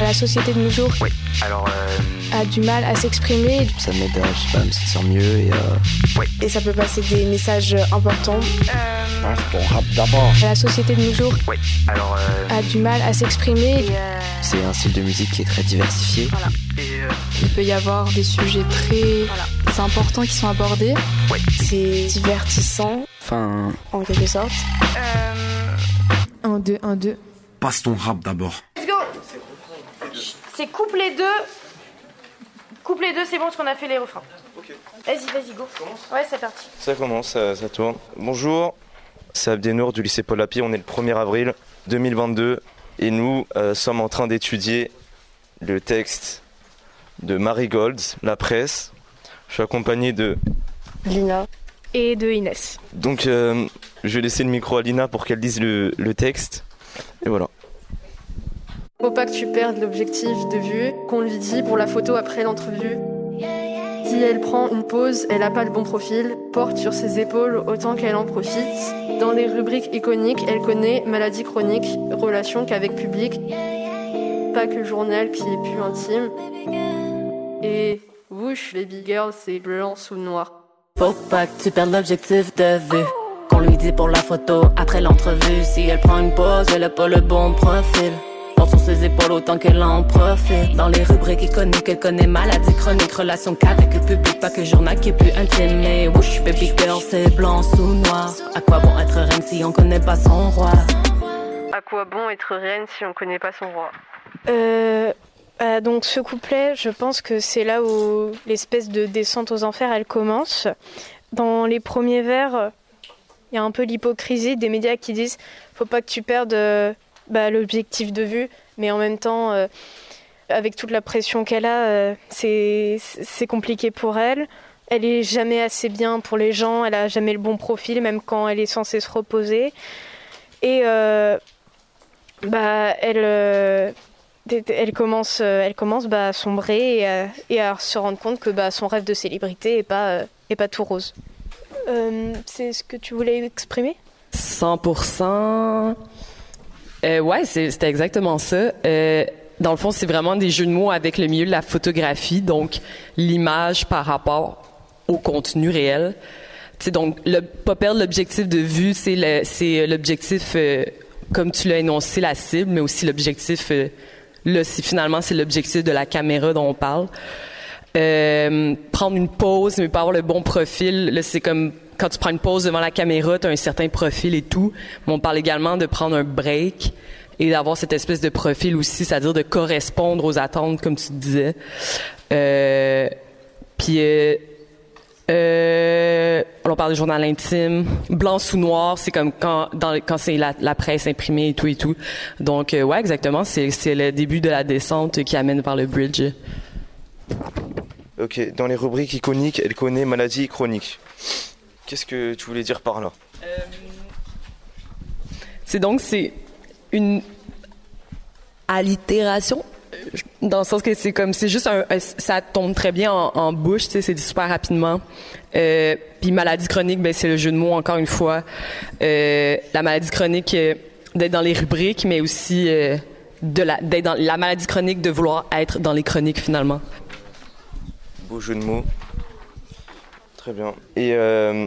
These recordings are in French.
La société de nos jours Oui, alors. Euh... a du mal à s'exprimer. Ça m'aide à, je sais pas, me sentir mieux et. Euh... Oui. Et ça peut passer des messages importants. Euh... Passe ton rap d'abord. La société de nos jours oui, alors, euh... a du mal à s'exprimer. Euh... C'est un style de musique qui est très diversifié. Voilà. Et, euh... Il peut y avoir des sujets très voilà. importants qui sont abordés. Oui. C'est divertissant. Enfin. En quelque sorte. Euh... 1, 2, 1, 2. Passe ton rap d'abord. C'est couplet 2. Couplet 2, c'est bon parce qu'on a fait les refrains. Ok. Vas-y, vas-y, go. Ouais, c'est parti. Ça commence, ça, ça tourne. Bonjour, c'est Abdenour du lycée Paul Lapi. On est le 1er avril 2022 et nous euh, sommes en train d'étudier le texte de Marie Golds, La Presse. Je suis accompagné de Lina et de Inès. Donc, euh, je vais laisser le micro à Lina pour qu'elle lise le, le texte. Et voilà. Faut pas que tu perdes l'objectif de vue, qu'on lui dit pour la photo après l'entrevue. Si elle prend une pause, elle a pas le bon profil, porte sur ses épaules autant qu'elle en profite. Dans les rubriques iconiques, elle connaît maladie chronique, relation qu'avec public, pas que journal qui est plus intime. Et whoosh, baby girl, c'est blanc sous noir. Faut pas que tu perdes l'objectif de vue. Qu'on lui dit pour la photo après l'entrevue. Si elle prend une pause, elle a pas le bon profil. Sur ses épaules autant qu'elle en profite. Dans les rubriques iconiques, elle connaît maladie chronique, relation qu'avec le public, pas que journal qui est plus intime. Mais whoosh, baby girl, c'est blanc sous noir. À quoi bon être reine si on connaît pas son roi? À quoi bon être reine si on connaît pas son roi? Euh, euh, donc ce couplet, je pense que c'est là où l'espèce de descente aux enfers, elle commence. Dans les premiers vers, il y a un peu l'hypocrisie des médias qui disent faut pas que tu perdes euh, bah, l'objectif de vue, mais en même temps, euh, avec toute la pression qu'elle a, euh, c'est compliqué pour elle. Elle est jamais assez bien pour les gens, elle a jamais le bon profil, même quand elle est censée se reposer. Et bah, elle elle commence, elle commence bah, à sombrer et à, et à, se rendre compte que bah, son rêve de célébrité n'est pas, est pas tout rose. Euh, c'est ce que tu voulais exprimer? 100%. Euh, ouais, c'était exactement ça. Euh, dans le fond, c'est vraiment des jeux de mots avec le milieu de la photographie, donc l'image par rapport au contenu réel. sais donc, le, pas perdre l'objectif de vue, c'est l'objectif, euh, comme tu l'as énoncé, la cible, mais aussi l'objectif euh, Là, finalement c'est l'objectif de la caméra dont on parle. Euh, prendre une pause, mais pas avoir le bon profil. Là, c'est comme quand tu prends une pause devant la caméra, tu as un certain profil et tout. Mais on parle également de prendre un break et d'avoir cette espèce de profil aussi, c'est-à-dire de correspondre aux attentes, comme tu disais. Euh, puis euh, euh, on parle de journal intime, blanc sous noir, c'est comme quand c'est la, presse imprimée et tout et tout. Donc ouais, exactement, c'est c'est le début de la descente qui amène vers le bridge. Ok, dans les rubriques iconiques, elle connaît maladie chronique. Qu'est-ce que tu voulais dire par là? Euh... C'est donc c'est une allitération dans le sens que c'est comme c'est juste un, ça tombe très bien en, en bouche tu sais c'est dit super rapidement. Euh, puis maladie chronique ben c'est le jeu de mots encore une fois. Euh, la maladie chronique euh, d'être dans les rubriques mais aussi de la d'être dans la maladie chronique de vouloir être dans les chroniques finalement. Beau jeu de mots très bien. Et euh,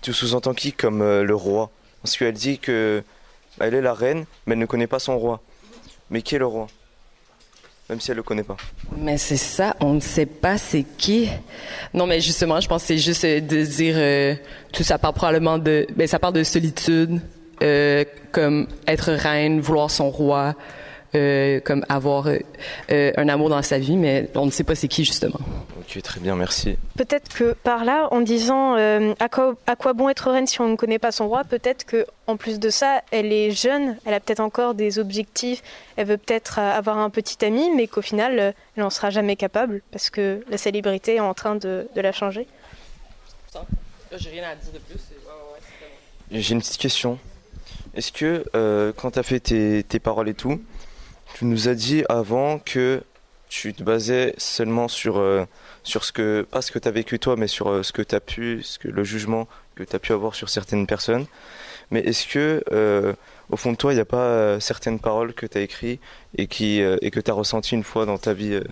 tu sous-entends qui comme euh, le roi? Parce qu'elle dit que bah, elle est la reine mais elle ne connaît pas son roi. Mais qui est le roi? Même si elle le connaît pas. Mais c'est ça, on ne sait pas c'est qui. Non, mais justement, je pense que c'est juste euh, de dire tout ça parle probablement de, ben ça parle de solitude, comme être reine, vouloir son roi, euh, comme avoir euh, un amour dans sa vie, mais on ne sait pas c'est qui justement. Ok, très bien, merci. Peut-être que par là, en disant euh, à, quoi, à quoi bon être reine si on ne connaît pas son roi, peut-être que en plus de ça, elle est jeune, elle a peut-être encore des objectifs, elle veut peut-être avoir un petit ami, mais qu'au final, elle n'en sera jamais capable parce que la célébrité est en train de, de la changer. J'ai rien à dire de plus. J'ai une petite question. Est-ce que euh, quand tu as fait tes, tes paroles et tout, tu nous as dit avant que tu te basais seulement sur, euh, ce que, pas ce que tu as vécu toi, mais sur euh, ce que tu as pu, ce que, le jugement que tu as pu avoir sur certaines personnes. Mais est-ce que, euh, au fond de toi, il n'y a pas certaines paroles que tu as écrites et, et que tu as ressenties une fois dans ta vie euh,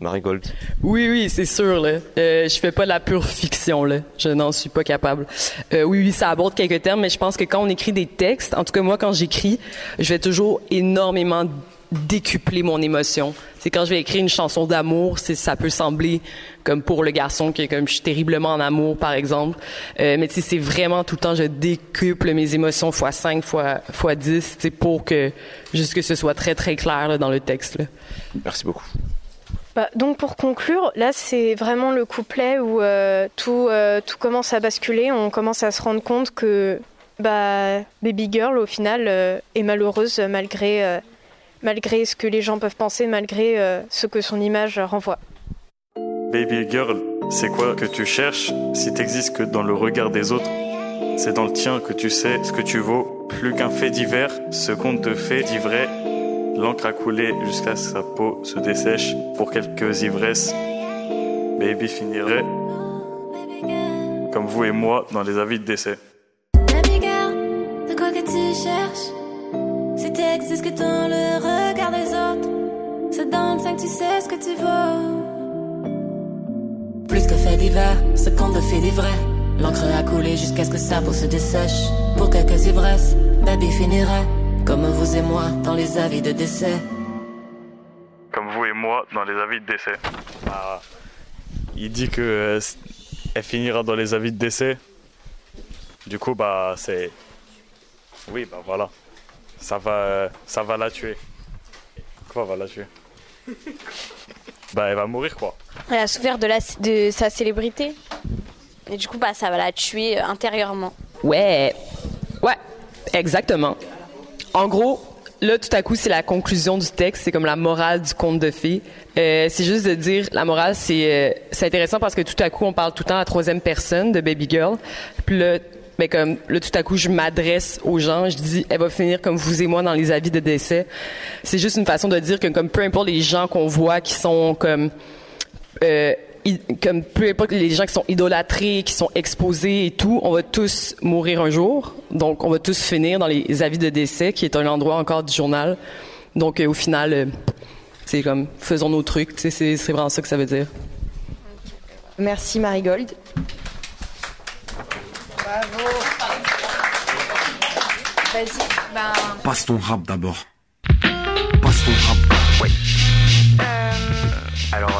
d'artiste Marigold. Oui, oui, c'est sûr. Là. Euh, je fais pas de la pure fiction. Là. Je n'en suis pas capable. Euh, oui, oui, ça aborde quelques termes, mais je pense que quand on écrit des textes, en tout cas moi, quand j'écris, je vais toujours énormément décupler mon émotion. C'est quand je vais écrire une chanson d'amour, c'est ça peut sembler comme pour le garçon que comme je suis terriblement en amour par exemple, euh, mais c'est vraiment tout le temps je décuple mes émotions fois 5 fois fois 10, c'est pour que juste que ce soit très très clair là, dans le texte là. Merci beaucoup. Bah, donc pour conclure, là c'est vraiment le couplet où euh, tout, euh, tout commence à basculer, on commence à se rendre compte que bah, Baby Girl au final euh, est malheureuse malgré, malgré ce que les gens peuvent penser, malgré ce que son image renvoie. Baby girl, c'est quoi que tu cherches si t'existes que dans le regard des autres? C'est dans le tien que tu sais ce que tu vaux. Plus qu'un fait divers, ce conte de fait dit vrai. L'encre a coulé jusqu'à ce que sa peau se dessèche pour quelques ivresses. Baby finirait comme vous et moi dans les avis de décès. Baby girl, de quoi que tu cherches? Si t'existes que dans le regard des autres C'est dans le sein que tu sais ce que tu vaux Plus que fait divers, ce conte de fait vrai. L'encre a coulé jusqu'à ce que sa peau se dessèche. Pour quelques ivresses, baby finirait vous et moi dans les avis de décès. Comme vous et moi dans les avis de décès. Ah, il dit que euh, elle finira dans les avis de décès. Du coup, bah, c'est. Oui, bah voilà. Ça va, euh, ça va la tuer. Quoi va la tuer? Bah, elle va mourir, quoi. Elle a souffert de, la, de sa célébrité. Et du coup, bah, ça va la tuer intérieurement. Ouais. Ouais, exactement. En gros, là, tout à coup, c'est la conclusion du texte. C'est comme la morale du conte de fées. Euh, c'est juste de dire, la morale, c'est euh, c'est intéressant parce que tout à coup, on parle tout le temps à la troisième personne de Baby Girl. Puis là, ben comme là, tout à coup, je m'adresse aux gens. Je dis, elle va finir comme vous et moi dans les avis de décès. C'est juste une façon de dire que comme peu importe les gens qu'on voit qui sont comme euh, comme peu importe les gens qui sont idolâtrés, qui sont exposés et tout, on va tous mourir un jour. Donc, on va tous finir dans les avis de décès, qui est un endroit encore du journal. Donc, euh, au final, euh, c'est comme faisons nos trucs. C'est vraiment ça que ça veut dire. Merci Marigold. Bravo. Vas-y, ben. Passe ton rap d'abord. Passe ton rap. Ouais. Alors, euh,